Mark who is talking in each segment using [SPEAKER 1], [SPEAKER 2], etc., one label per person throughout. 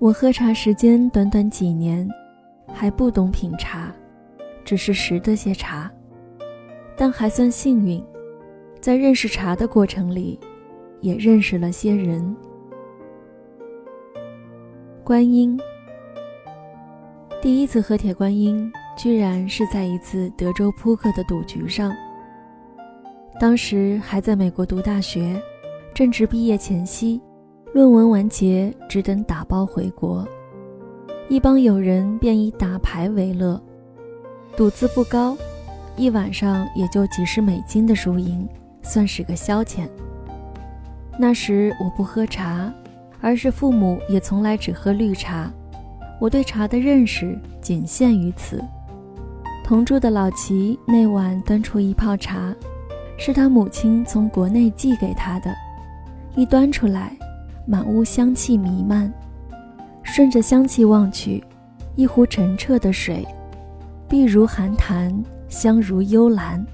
[SPEAKER 1] 我喝茶时间短短几年，还不懂品茶，只是识得些茶，但还算幸运，在认识茶的过程里，也认识了些人。观音，第一次喝铁观音，居然是在一次德州扑克的赌局上。当时还在美国读大学，正值毕业前夕。论文完结，只等打包回国。一帮友人便以打牌为乐，赌资不高，一晚上也就几十美金的输赢，算是个消遣。那时我不喝茶，而是父母也从来只喝绿茶，我对茶的认识仅限于此。同住的老齐那晚端出一泡茶，是他母亲从国内寄给他的，一端出来。满屋香气弥漫，顺着香气望去，一壶澄澈的水，碧如寒潭，香如幽兰。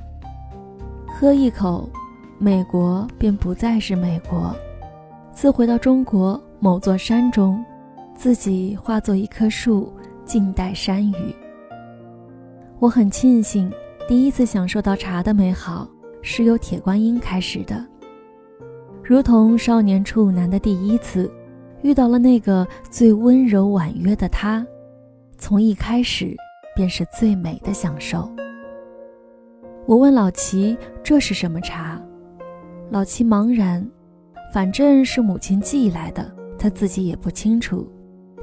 [SPEAKER 1] 喝一口，美国便不再是美国，自回到中国某座山中，自己化作一棵树，静待山雨。我很庆幸，第一次享受到茶的美好，是由铁观音开始的。如同少年处男的第一次，遇到了那个最温柔婉约的他，从一开始便是最美的享受。我问老齐这是什么茶，老齐茫然，反正是母亲寄来的，他自己也不清楚。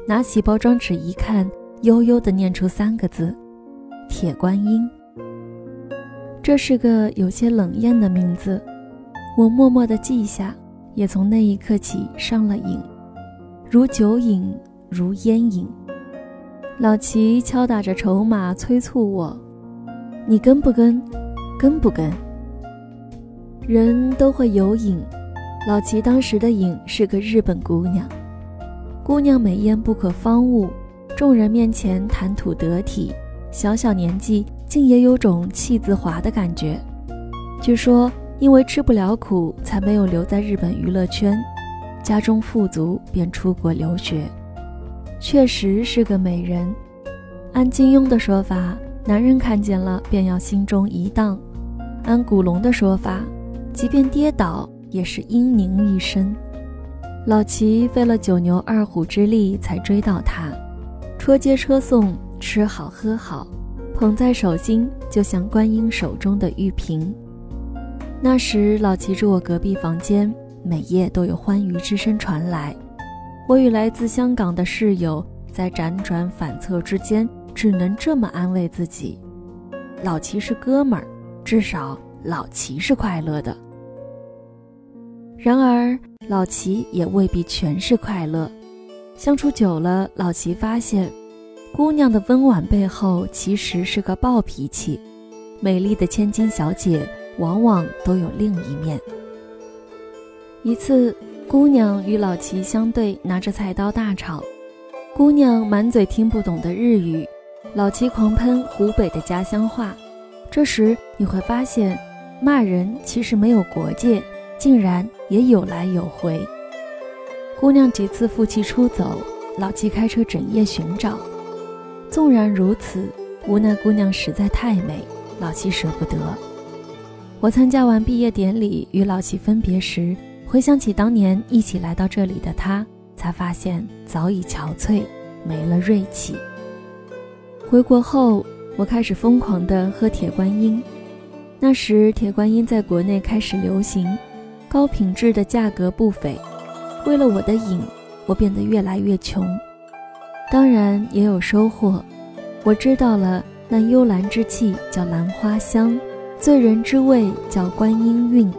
[SPEAKER 1] 拿起包装纸一看，悠悠地念出三个字：铁观音。这是个有些冷艳的名字。我默默地记下，也从那一刻起上了瘾，如酒瘾，如烟瘾。老齐敲打着筹码，催促我：“你跟不跟？跟不跟？”人都会有瘾，老齐当时的瘾是个日本姑娘，姑娘美艳不可方物，众人面前谈吐得体，小小年纪竟也有种气自华的感觉。据说。因为吃不了苦，才没有留在日本娱乐圈。家中富足，便出国留学。确实是个美人。按金庸的说法，男人看见了便要心中一荡；按古龙的说法，即便跌倒也是英宁一身。老齐费了九牛二虎之力才追到她，车接车送，吃好喝好，捧在手心就像观音手中的玉瓶。那时，老齐住我隔壁房间，每夜都有欢愉之声传来。我与来自香港的室友在辗转反侧之间，只能这么安慰自己：老齐是哥们儿，至少老齐是快乐的。然而，老齐也未必全是快乐。相处久了，老齐发现，姑娘的温婉背后其实是个暴脾气。美丽的千金小姐。往往都有另一面。一次，姑娘与老齐相对，拿着菜刀大吵。姑娘满嘴听不懂的日语，老齐狂喷湖北的家乡话。这时你会发现，骂人其实没有国界，竟然也有来有回。姑娘几次负气出走，老齐开车整夜寻找。纵然如此，无奈姑娘实在太美，老齐舍不得。我参加完毕业典礼，与老齐分别时，回想起当年一起来到这里的他，才发现早已憔悴，没了锐气。回国后，我开始疯狂地喝铁观音。那时铁观音在国内开始流行，高品质的价格不菲。为了我的瘾，我变得越来越穷。当然也有收获，我知道了那幽兰之气叫兰花香。醉人之味叫观音韵，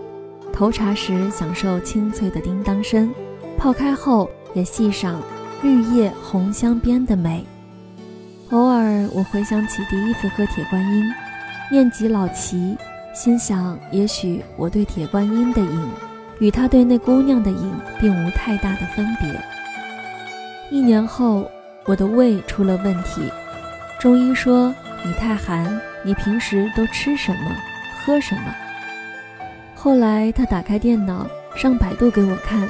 [SPEAKER 1] 投茶时享受清脆的叮当声，泡开后也细赏绿叶红镶边的美。偶尔我回想起第一次喝铁观音，念及老齐，心想也许我对铁观音的瘾，与他对那姑娘的瘾并无太大的分别。一年后，我的胃出了问题，中医说你太寒。你平时都吃什么，喝什么？后来他打开电脑，上百度给我看，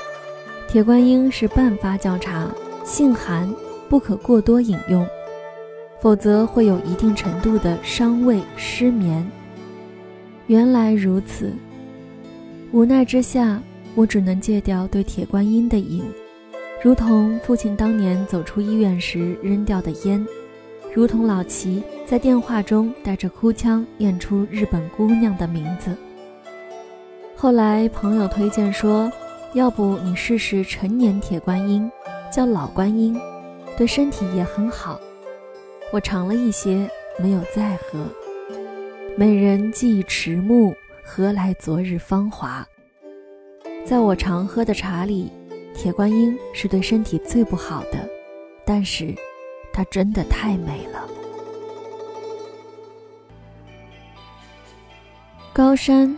[SPEAKER 1] 铁观音是半发酵茶，性寒，不可过多饮用，否则会有一定程度的伤胃失眠。原来如此，无奈之下，我只能戒掉对铁观音的瘾，如同父亲当年走出医院时扔掉的烟，如同老齐在电话中带着哭腔念出日本姑娘的名字。后来朋友推荐说，要不你试试陈年铁观音，叫老观音，对身体也很好。我尝了一些，没有再喝。美人计迟暮，何来昨日芳华？在我常喝的茶里，铁观音是对身体最不好的，但是，它真的太美了。高山。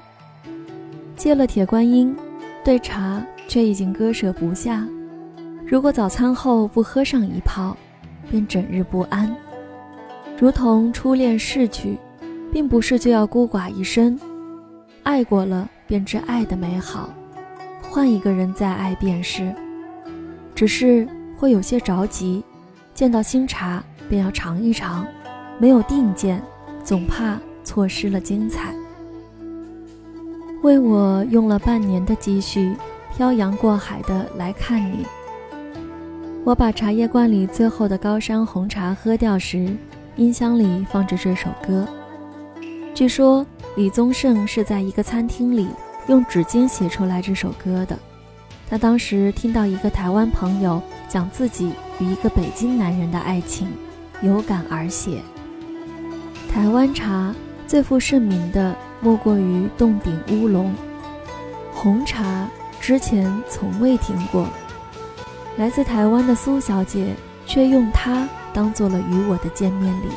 [SPEAKER 1] 戒了铁观音，对茶却已经割舍不下。如果早餐后不喝上一泡，便整日不安，如同初恋逝去，并不是就要孤寡一生。爱过了便知爱的美好，换一个人再爱便是。只是会有些着急，见到新茶便要尝一尝，没有定见，总怕错失了精彩。为我用了半年的积蓄，漂洋过海的来看你。我把茶叶罐里最后的高山红茶喝掉时，音箱里放着这首歌。据说李宗盛是在一个餐厅里用纸巾写出来这首歌的。他当时听到一个台湾朋友讲自己与一个北京男人的爱情，有感而写。台湾茶最负盛名的。莫过于洞顶乌龙红茶，之前从未听过。来自台湾的苏小姐却用它当做了与我的见面礼。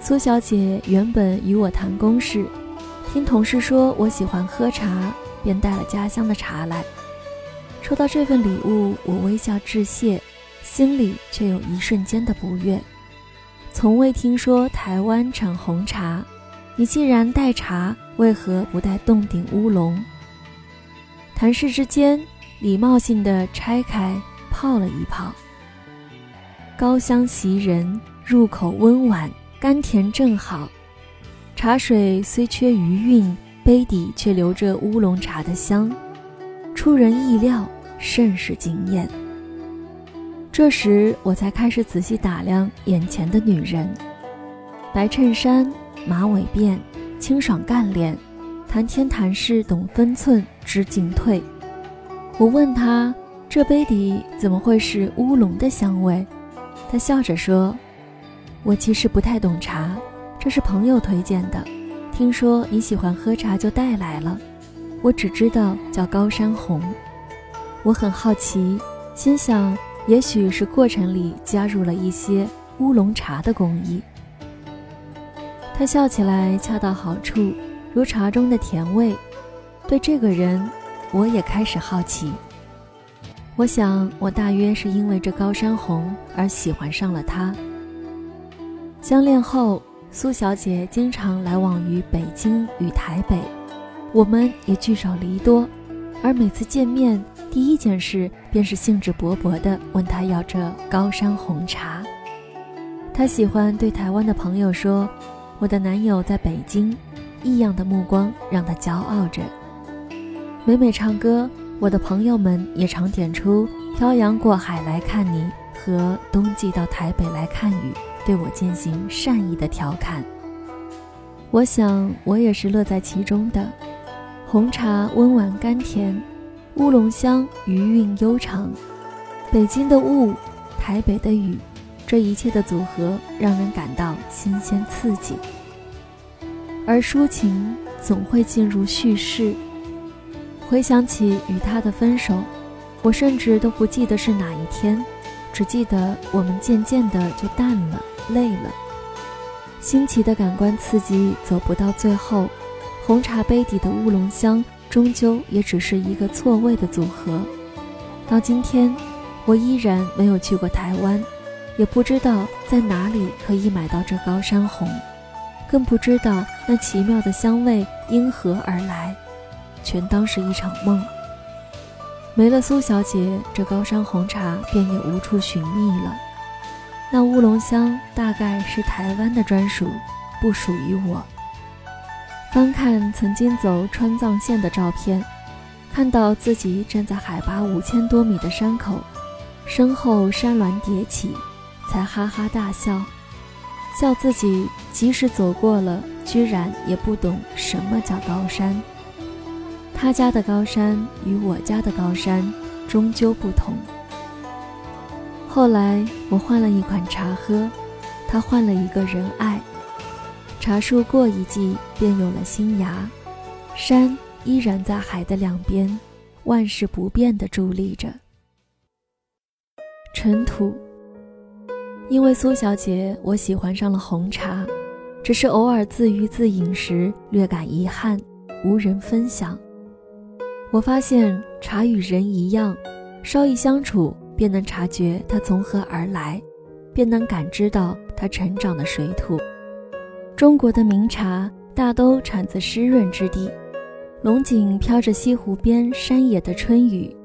[SPEAKER 1] 苏小姐原本与我谈公事，听同事说我喜欢喝茶，便带了家乡的茶来。收到这份礼物，我微笑致谢，心里却有一瞬间的不悦。从未听说台湾产红茶。你既然带茶，为何不带洞顶乌龙？谈事之间，礼貌性的拆开泡了一泡。高香袭人，入口温婉，甘甜正好。茶水虽缺余韵，杯底却留着乌龙茶的香，出人意料，甚是惊艳。这时我才开始仔细打量眼前的女人，白衬衫。马尾辫，清爽干练，谈天谈事懂分寸，知进退。我问他：“这杯底怎么会是乌龙的香味？”他笑着说：“我其实不太懂茶，这是朋友推荐的。听说你喜欢喝茶，就带来了。我只知道叫高山红。”我很好奇，心想，也许是过程里加入了一些乌龙茶的工艺。他笑起来恰到好处，如茶中的甜味。对这个人，我也开始好奇。我想，我大约是因为这高山红而喜欢上了他。相恋后，苏小姐经常来往于北京与台北，我们也聚少离多。而每次见面，第一件事便是兴致勃勃地问他要这高山红茶。他喜欢对台湾的朋友说。我的男友在北京，异样的目光让他骄傲着。每每唱歌，我的朋友们也常点出“漂洋过海来看你”和“冬季到台北来看雨”，对我进行善意的调侃。我想，我也是乐在其中的。红茶温婉甘甜，乌龙香余韵悠长。北京的雾，台北的雨。这一切的组合让人感到新鲜刺激，而抒情总会进入叙事。回想起与他的分手，我甚至都不记得是哪一天，只记得我们渐渐的就淡了，累了。新奇的感官刺激走不到最后，红茶杯底的乌龙香终究也只是一个错位的组合。到今天，我依然没有去过台湾。也不知道在哪里可以买到这高山红，更不知道那奇妙的香味因何而来，全当是一场梦。没了苏小姐，这高山红茶便也无处寻觅了。那乌龙香大概是台湾的专属，不属于我。翻看曾经走川藏线的照片，看到自己站在海拔五千多米的山口，身后山峦叠起，才哈哈大笑，笑自己即使走过了，居然也不懂什么叫高山。他家的高山与我家的高山终究不同。后来我换了一款茶喝，他换了一个人爱。茶树过一季便有了新芽，山依然在海的两边，万事不变地伫立着。尘土。因为苏小姐，我喜欢上了红茶，只是偶尔自娱自饮时略感遗憾，无人分享。我发现茶与人一样，稍一相处，便能察觉它从何而来，便能感知到它成长的水土。中国的名茶大都产自湿润之地，龙井飘着西湖边山野的春雨，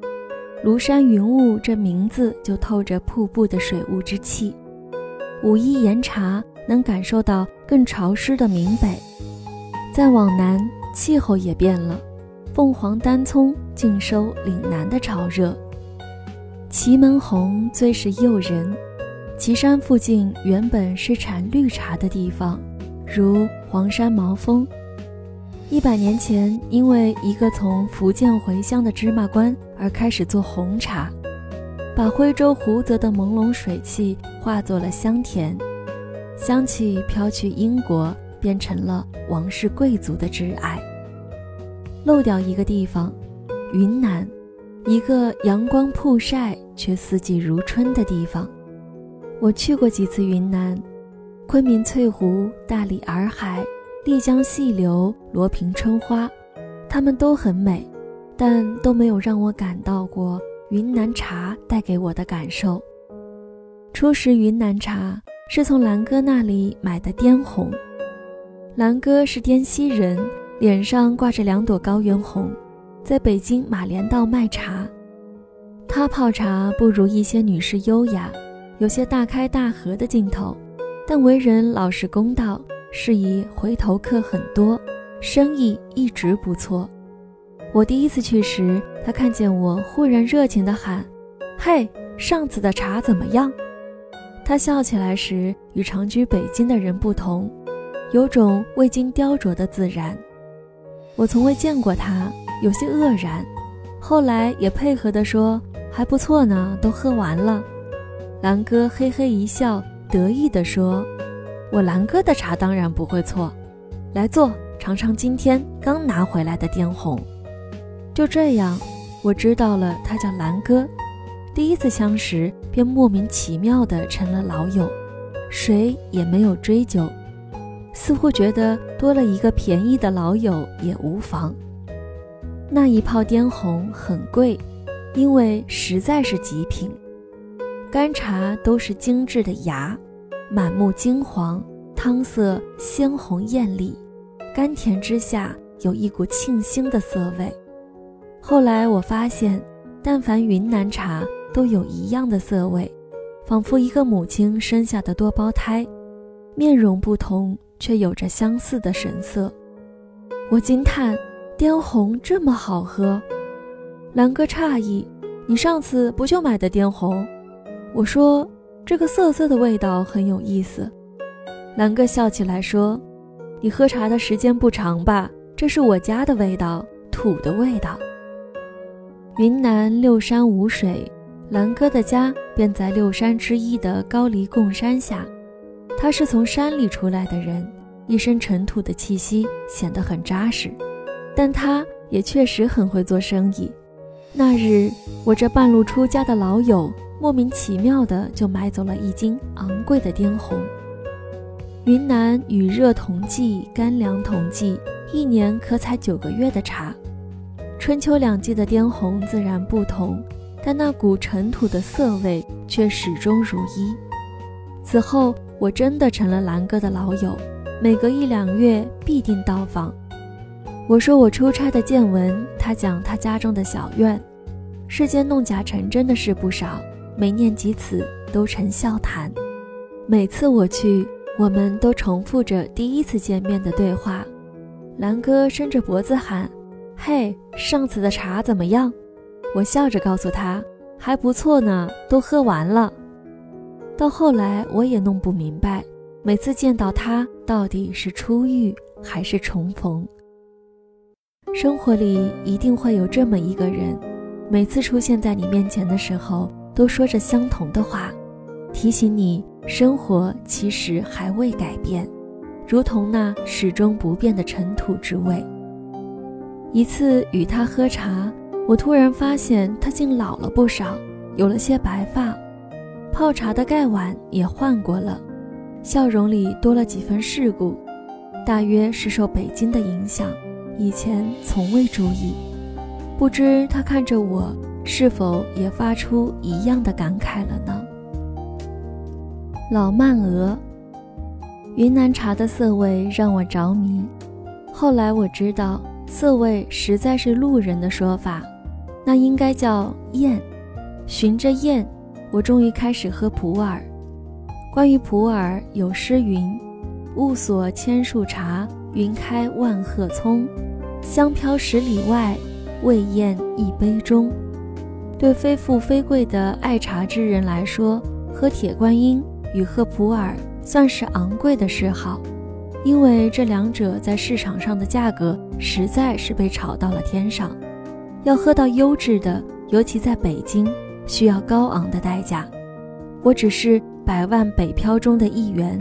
[SPEAKER 1] 庐山云雾这名字就透着瀑布的水雾之气。武夷岩茶能感受到更潮湿的闽北，再往南，气候也变了。凤凰单葱尽收岭南的潮热，祁门红最是诱人。祁山附近原本是产绿茶的地方，如黄山毛峰。一百年前，因为一个从福建回乡的芝麻官而开始做红茶，把徽州湖泽的朦胧水汽化作了香甜，香气飘去英国，变成了王室贵族的挚爱。漏掉一个地方，云南，一个阳光曝晒却四季如春的地方。我去过几次云南，昆明翠湖、大理洱海、丽江细流、罗平春花，它们都很美，但都没有让我感到过云南茶带给我的感受。初识云南茶是从兰哥那里买的滇红，兰哥是滇西人。脸上挂着两朵高原红，在北京马连道卖茶。他泡茶不如一些女士优雅，有些大开大合的劲头，但为人老实公道，是以回头客很多，生意一直不错。我第一次去时，他看见我，忽然热情地喊：“嘿，上次的茶怎么样？”他笑起来时与常居北京的人不同，有种未经雕琢的自然。我从未见过他，有些愕然，后来也配合地说：“还不错呢，都喝完了。”兰哥嘿嘿一笑，得意地说：“我兰哥的茶当然不会错，来坐，尝尝今天刚拿回来的滇红。”就这样，我知道了他叫兰哥。第一次相识，便莫名其妙地成了老友，谁也没有追究。似乎觉得多了一个便宜的老友也无妨。那一泡滇红很贵，因为实在是极品。干茶都是精致的芽，满目金黄，汤色鲜红艳丽，甘甜之下有一股沁心的色味。后来我发现，但凡云南茶都有一样的色味，仿佛一个母亲生下的多胞胎，面容不同。却有着相似的神色，我惊叹：滇红这么好喝。兰哥诧异：“你上次不就买的滇红？”我说：“这个涩涩的味道很有意思。”兰哥笑起来说：“你喝茶的时间不长吧？这是我家的味道，土的味道。”云南六山无水，兰哥的家便在六山之一的高黎贡山下。他是从山里出来的人，一身尘土的气息显得很扎实，但他也确实很会做生意。那日，我这半路出家的老友莫名其妙的就买走了一斤昂贵的滇红。云南雨热同季，干凉同季，一年可采九个月的茶。春秋两季的滇红自然不同，但那股尘土的涩味却始终如一。此后。我真的成了兰哥的老友，每隔一两月必定到访。我说我出差的见闻，他讲他家中的小院，世间弄假成真的事不少，每念及此都成笑谈。每次我去，我们都重复着第一次见面的对话。兰哥伸着脖子喊：“嘿，上次的茶怎么样？”我笑着告诉他：“还不错呢，都喝完了。”到后来，我也弄不明白，每次见到他到底是初遇还是重逢。生活里一定会有这么一个人，每次出现在你面前的时候，都说着相同的话，提醒你生活其实还未改变，如同那始终不变的尘土之味。一次与他喝茶，我突然发现他竟老了不少，有了些白发，泡茶的盖碗也换过了，笑容里多了几分世故，大约是受北京的影响。以前从未注意，不知他看着我，是否也发出一样的感慨了呢？老曼鹅，云南茶的色味让我着迷。后来我知道，色味实在是路人的说法，那应该叫艳。循着艳，我终于开始喝普洱。关于普洱，有诗云：“雾锁千树茶，云开万壑葱。”香飘十里外，未厌一杯中。对非富非贵的爱茶之人来说，喝铁观音与喝普洱算是昂贵的嗜好，因为这两者在市场上的价格实在是被炒到了天上。要喝到优质的，尤其在北京，需要高昂的代价。我只是百万北漂中的一员，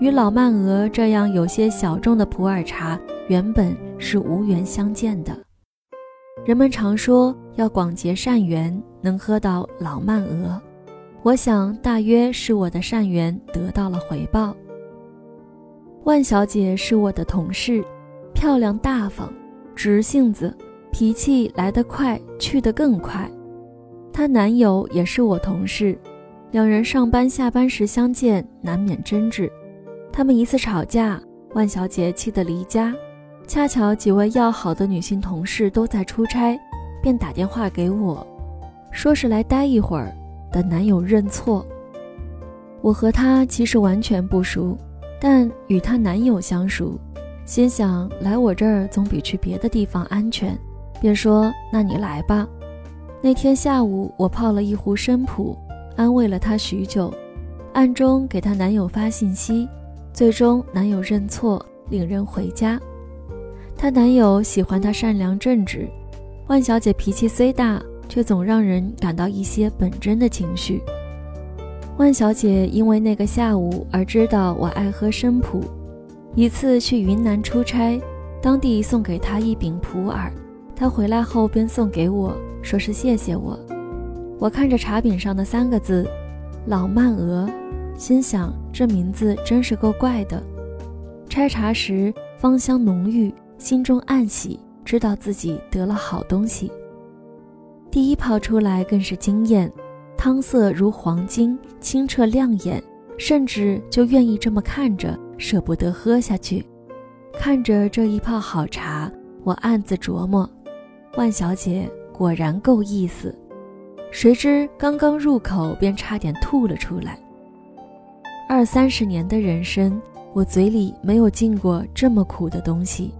[SPEAKER 1] 与老曼鹅这样有些小众的普洱茶。原本是无缘相见的。人们常说要广结善缘，能喝到老曼鹅。我想大约是我的善缘得到了回报。万小姐是我的同事，漂亮大方，直性子，脾气来得快，去得更快。她男友也是我同事，两人上班下班时相见，难免争执。他们一次吵架，万小姐气得离家。恰巧几位要好的女性同事都在出差，便打电话给我，说是来待一会儿，等男友认错。我和她其实完全不熟，但与她男友相熟，心想来我这儿总比去别的地方安全，便说：“那你来吧。”那天下午，我泡了一壶生普，安慰了她许久，暗中给她男友发信息，最终男友认错，领人回家。她男友喜欢她善良正直，万小姐脾气虽大，却总让人感到一些本真的情绪。万小姐因为那个下午而知道我爱喝生普，一次去云南出差，当地送给她一饼普洱，她回来后便送给我，说是谢谢我。我看着茶饼上的三个字“老曼鹅”，心想这名字真是够怪的。拆茶时芳香浓郁。心中暗喜，知道自己得了好东西。第一泡出来更是惊艳，汤色如黄金，清澈亮眼，甚至就愿意这么看着，舍不得喝下去。看着这一泡好茶，我暗自琢磨：万小姐果然够意思。谁知刚刚入口，便差点吐了出来。二三十年的人生，我嘴里没有进过这么苦的东西。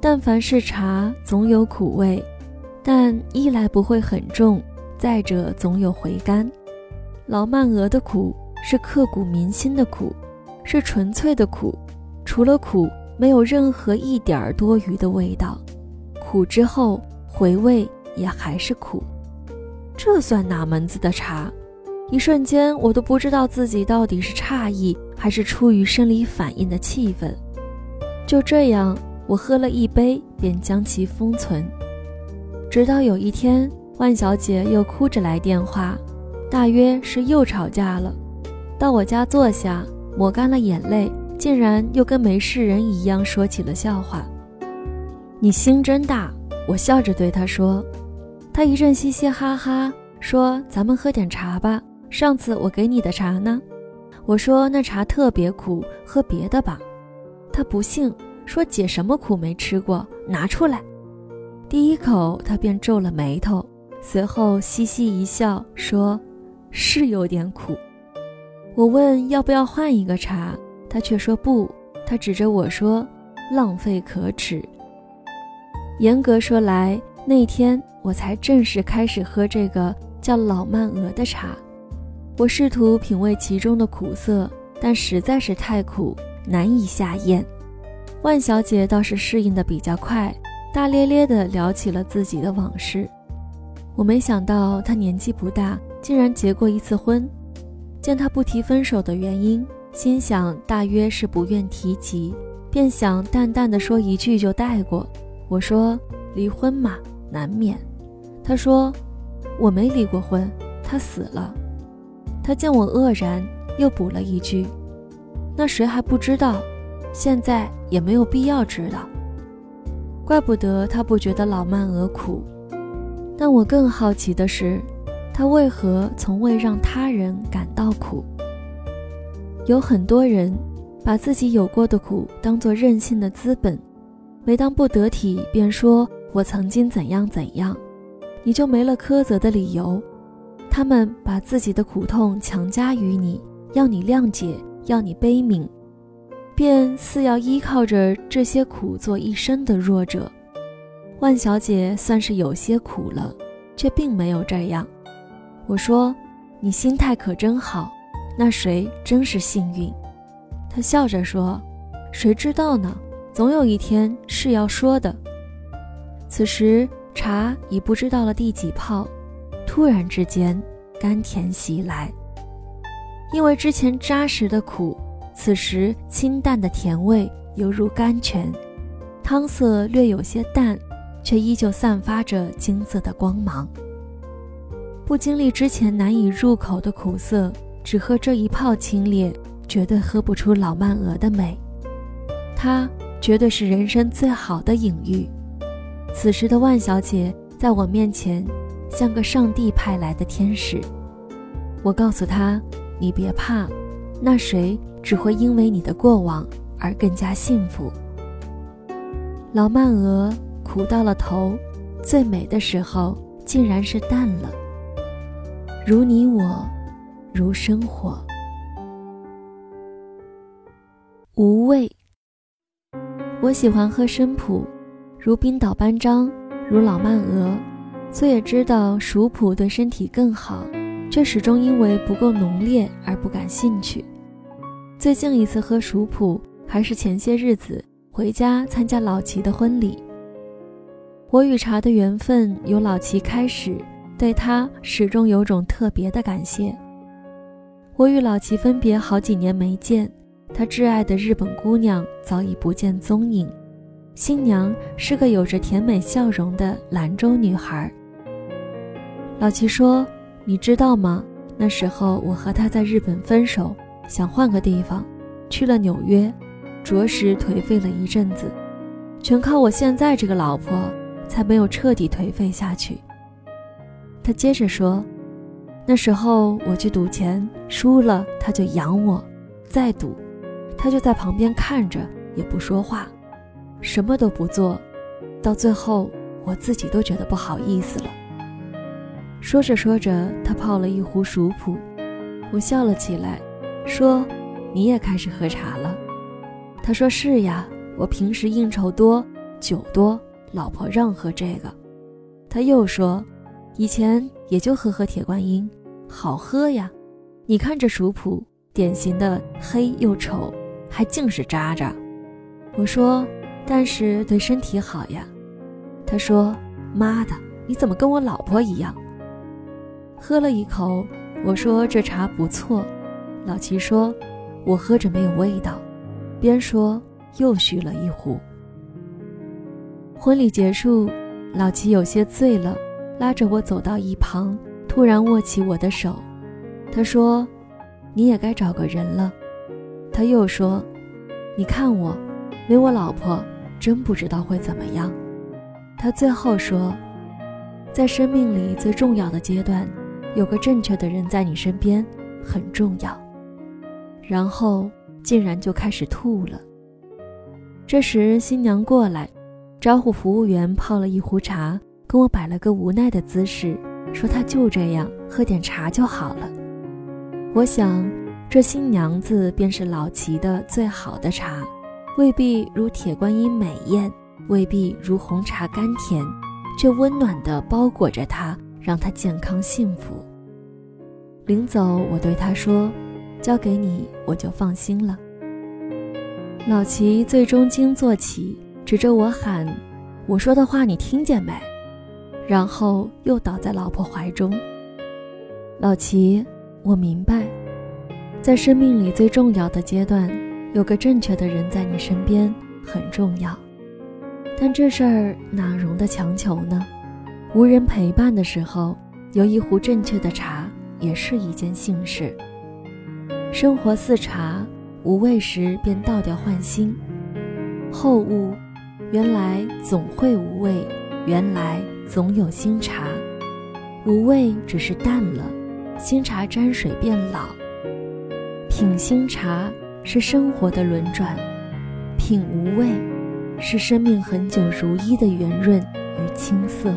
[SPEAKER 1] 但凡是茶，总有苦味，但一来不会很重，再者总有回甘。老曼鹅的苦是刻骨铭心的苦，是纯粹的苦，除了苦，没有任何一点儿多余的味道。苦之后回味也还是苦，这算哪门子的茶？一瞬间，我都不知道自己到底是诧异，还是出于生理反应的气愤。就这样。我喝了一杯，便将其封存。直到有一天，万小姐又哭着来电话，大约是又吵架了。到我家坐下，抹干了眼泪，竟然又跟没事人一样说起了笑话。你心真大，我笑着对她说。她一阵嘻嘻哈哈，说：“咱们喝点茶吧。上次我给你的茶呢？”我说：“那茶特别苦，喝别的吧。”她不信。说姐什么苦没吃过？拿出来！第一口，他便皱了眉头，随后嘻嘻一笑，说：“是有点苦。”我问要不要换一个茶，他却说不。他指着我说：“浪费可耻。”严格说来，那天我才正式开始喝这个叫老曼鹅的茶。我试图品味其中的苦涩，但实在是太苦，难以下咽。万小姐倒是适应的比较快。大咧咧地聊起了自己的往事，我没想到她年纪不大，竟然结过一次婚。见他不提分手的原因，心想大约是不愿提及，便想淡淡的说一句就带过。我说离婚嘛，难免。他说我没离过婚，他死了。他见我愕然，又补了一句：那谁还不知道？现在也没有必要知道。怪不得他不觉得老曼鹅苦，但我更好奇的是，他为何从未让他人感到苦？有很多人把自己有过的苦当作任性的资本，每当不得体便说我曾经怎样怎样，你就没了苛责的理由。他们把自己的苦痛强加于你，要你谅解，要你悲悯。便似要依靠着这些苦做一生的弱者，万小姐算是有些苦了，却并没有这样。我说：“你心态可真好，那谁真是幸运。”她笑着说：“谁知道呢？总有一天是要说的。”此时茶已不知道了第几泡，突然之间甘甜袭来，因为之前扎实的苦。此时清淡的甜味犹如甘泉，汤色略有些淡，却依旧散发着金色的光芒。不经历之前难以入口的苦涩，只喝这一泡清冽，绝对喝不出老曼鹅的美。它绝对是人生最好的隐喻。此时的万小姐在我面前，像个上帝派来的天使。我告诉她：“你别怕，那谁？”只会因为你的过往而更加幸福。老曼鹅苦到了头，最美的时候竟然是淡了。如你我，如生活。无味。我喜欢喝生普，如冰岛班章，如老曼鹅。虽也知道熟普对身体更好，却始终因为不够浓烈而不感兴趣。最近一次喝熟普，还是前些日子回家参加老齐的婚礼。我与茶的缘分由老齐开始，对他始终有种特别的感谢。我与老齐分别好几年没见，他挚爱的日本姑娘早已不见踪影，新娘是个有着甜美笑容的兰州女孩。老齐说：“你知道吗？那时候我和他在日本分手。”想换个地方，去了纽约，着实颓废了一阵子，全靠我现在这个老婆，才没有彻底颓废下去。他接着说：“那时候我去赌钱，输了他就养我，再赌，他就在旁边看着，也不说话，什么都不做，到最后我自己都觉得不好意思了。”说着说着，他泡了一壶熟普，我笑了起来。说：“你也开始喝茶了。”他说：“是呀，我平时应酬多，酒多，老婆让喝这个。”他又说：“以前也就喝喝铁观音，好喝呀。你看这熟普，典型的黑又丑，还净是渣渣。”我说：“但是对身体好呀。”他说：“妈的，你怎么跟我老婆一样？”喝了一口，我说：“这茶不错。”老齐说：“我喝着没有味道。”边说又续了一壶。婚礼结束，老齐有些醉了，拉着我走到一旁，突然握起我的手。他说：“你也该找个人了。”他又说：“你看我，没我老婆，真不知道会怎么样。”他最后说：“在生命里最重要的阶段，有个正确的人在你身边很重要。”然后竟然就开始吐了。这时新娘过来，招呼服务员泡了一壶茶，跟我摆了个无奈的姿势，说她就这样喝点茶就好了。我想，这新娘子便是老齐的最好的茶，未必如铁观音美艳，未必如红茶甘甜，却温暖地包裹着她，让她健康幸福。临走，我对她说：“交给你，我就放心了。”老齐最终惊坐起，指着我喊：“我说的话你听见没？”然后又倒在老婆怀中。老齐，我明白，在生命里最重要的阶段，有个正确的人在你身边很重要。但这事儿哪容得强求呢？无人陪伴的时候，有一壶正确的茶。也是一件幸事。生活似茶，无味时便倒掉换新。后悟，原来总会无味，原来总有新茶。无味只是淡了，新茶沾水变老。品新茶是生活的轮转，品无味是生命恒久如一的圆润与青涩。